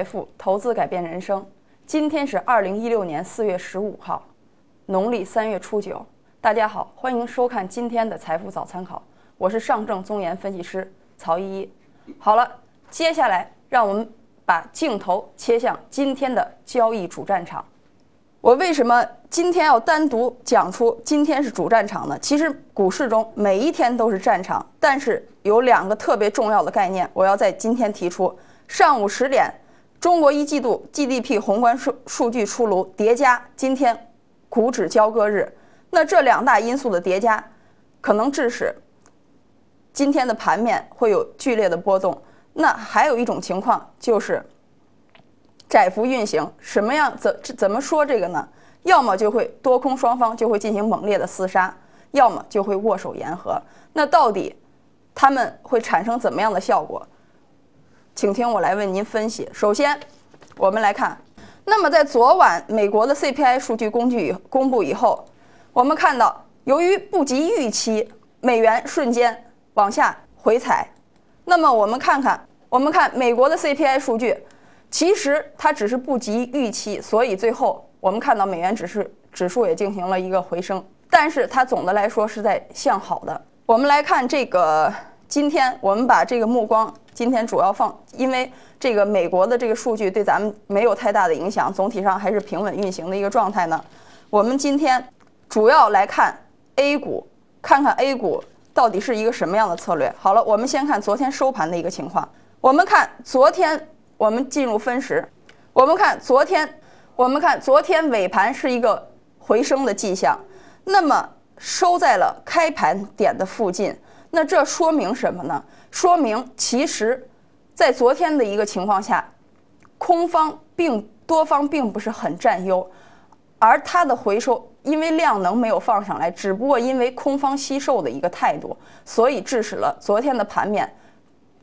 财富，投资改变人生。今天是二零一六年四月十五号，农历三月初九。大家好，欢迎收看今天的财富早参考，我是上证综研分析师曹依依。好了，接下来让我们把镜头切向今天的交易主战场。我为什么今天要单独讲出今天是主战场呢？其实股市中每一天都是战场，但是有两个特别重要的概念，我要在今天提出。上午十点，中国一季度 GDP 宏观数数据出炉，叠加今天股指交割日，那这两大因素的叠加，可能致使今天的盘面会有剧烈的波动。那还有一种情况就是。窄幅运行，什么样怎怎么说这个呢？要么就会多空双方就会进行猛烈的厮杀，要么就会握手言和。那到底他们会产生怎么样的效果？请听我来为您分析。首先，我们来看，那么在昨晚美国的 CPI 数据工具公布以后，我们看到由于不及预期，美元瞬间往下回踩。那么我们看看，我们看美国的 CPI 数据。其实它只是不及预期，所以最后我们看到美元指数指数也进行了一个回升，但是它总的来说是在向好的。我们来看这个，今天我们把这个目光今天主要放，因为这个美国的这个数据对咱们没有太大的影响，总体上还是平稳运行的一个状态呢。我们今天主要来看 A 股，看看 A 股到底是一个什么样的策略。好了，我们先看昨天收盘的一个情况，我们看昨天。我们进入分时，我们看昨天，我们看昨天尾盘是一个回升的迹象，那么收在了开盘点的附近，那这说明什么呢？说明其实，在昨天的一个情况下，空方并多方并不是很占优，而它的回收因为量能没有放上来，只不过因为空方惜售的一个态度，所以致使了昨天的盘面。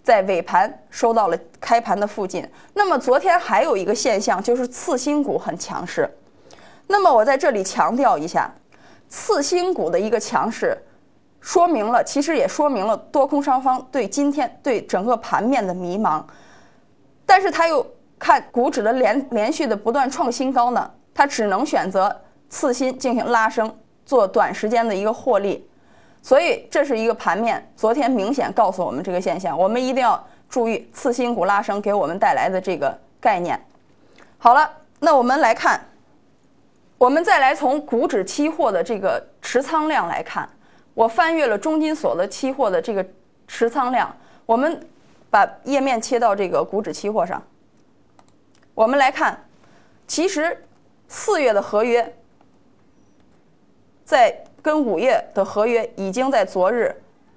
在尾盘收到了开盘的附近。那么昨天还有一个现象，就是次新股很强势。那么我在这里强调一下，次新股的一个强势，说明了其实也说明了多空双方对今天对整个盘面的迷茫。但是他又看股指的连连续的不断创新高呢，他只能选择次新进行拉升，做短时间的一个获利。所以这是一个盘面，昨天明显告诉我们这个现象，我们一定要注意次新股拉升给我们带来的这个概念。好了，那我们来看，我们再来从股指期货的这个持仓量来看，我翻阅了中金所的期货的这个持仓量，我们把页面切到这个股指期货上，我们来看，其实四月的合约在。跟五月的合约已经在昨日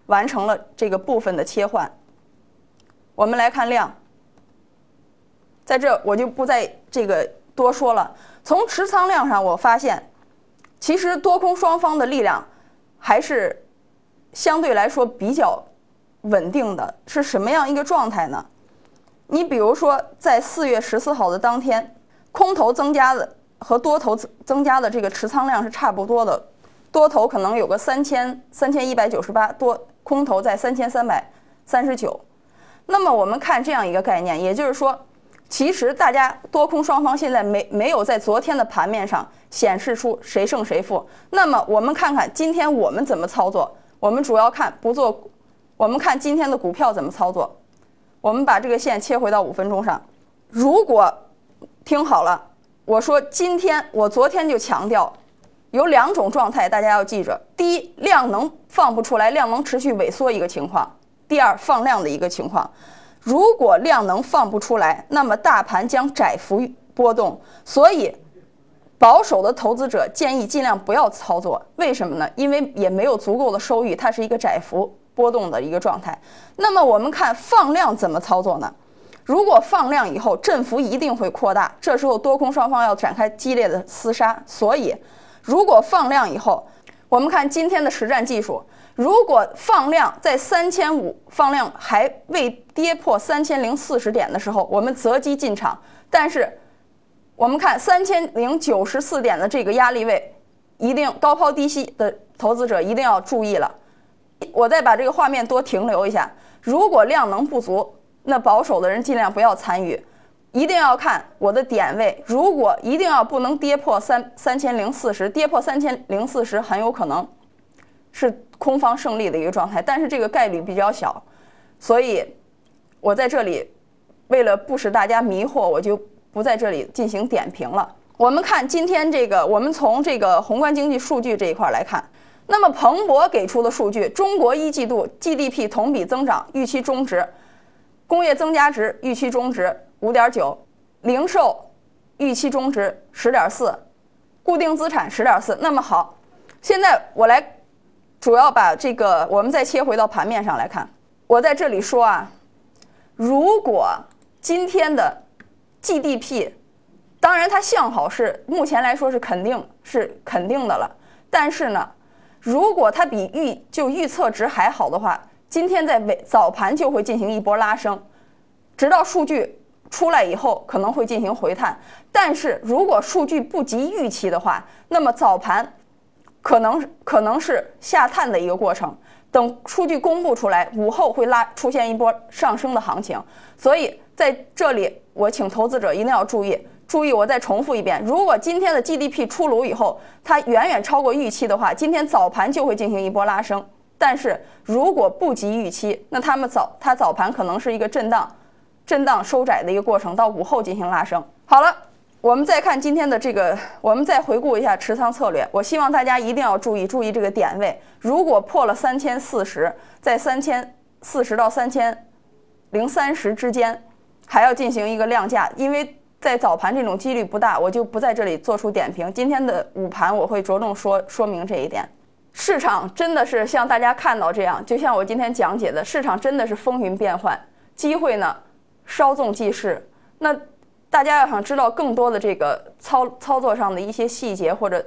完成了这个部分的切换。我们来看量，在这我就不再这个多说了。从持仓量上，我发现其实多空双方的力量还是相对来说比较稳定的。是什么样一个状态呢？你比如说，在四月十四号的当天，空头增加的和多头增增加的这个持仓量是差不多的。多头可能有个三千三千一百九十八多，空头在三千三百三十九。那么我们看这样一个概念，也就是说，其实大家多空双方现在没没有在昨天的盘面上显示出谁胜谁负。那么我们看看今天我们怎么操作？我们主要看不做，我们看今天的股票怎么操作。我们把这个线切回到五分钟上。如果听好了，我说今天我昨天就强调。有两种状态，大家要记着：第一，量能放不出来，量能持续萎缩一个情况；第二，放量的一个情况。如果量能放不出来，那么大盘将窄幅波动。所以，保守的投资者建议尽量不要操作。为什么呢？因为也没有足够的收益，它是一个窄幅波动的一个状态。那么我们看放量怎么操作呢？如果放量以后，振幅一定会扩大，这时候多空双方要展开激烈的厮杀。所以。如果放量以后，我们看今天的实战技术，如果放量在三千五，放量还未跌破三千零四十点的时候，我们择机进场。但是，我们看三千零九十四点的这个压力位，一定高抛低吸的投资者一定要注意了。我再把这个画面多停留一下。如果量能不足，那保守的人尽量不要参与。一定要看我的点位，如果一定要不能跌破三三千零四十，跌破三千零四十很有可能是空方胜利的一个状态，但是这个概率比较小，所以我在这里为了不使大家迷惑，我就不在这里进行点评了。我们看今天这个，我们从这个宏观经济数据这一块来看。那么彭博给出的数据，中国一季度 GDP 同比增长预期中值，工业增加值预期中值五点九，零售预期中值十点四，固定资产十点四。那么好，现在我来主要把这个，我们再切回到盘面上来看。我在这里说啊，如果今天的 GDP，当然它向好是目前来说是肯定是肯定的了，但是呢。如果它比预就预测值还好的话，今天在尾早盘就会进行一波拉升，直到数据出来以后可能会进行回探。但是如果数据不及预期的话，那么早盘可能可能是下探的一个过程。等数据公布出来，午后会拉出现一波上升的行情。所以在这里，我请投资者一定要注意。注意，我再重复一遍：如果今天的 GDP 出炉以后，它远远超过预期的话，今天早盘就会进行一波拉升。但是如果不及预期，那他们早它早盘可能是一个震荡、震荡收窄的一个过程，到午后进行拉升。好了，我们再看今天的这个，我们再回顾一下持仓策略。我希望大家一定要注意，注意这个点位。如果破了三千四十，在三千四十到三千零三十之间，还要进行一个量价，因为。在早盘这种几率不大，我就不在这里做出点评。今天的午盘我会着重说说明这一点。市场真的是像大家看到这样，就像我今天讲解的，市场真的是风云变幻，机会呢稍纵即逝。那大家要想知道更多的这个操操作上的一些细节或者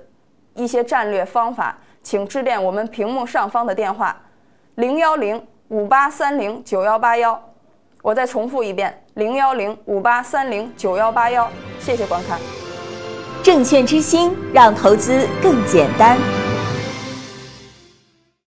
一些战略方法，请致电我们屏幕上方的电话零幺零五八三零九幺八幺。我再重复一遍：零幺零五八三零九幺八幺。谢谢观看。证券之星，让投资更简单。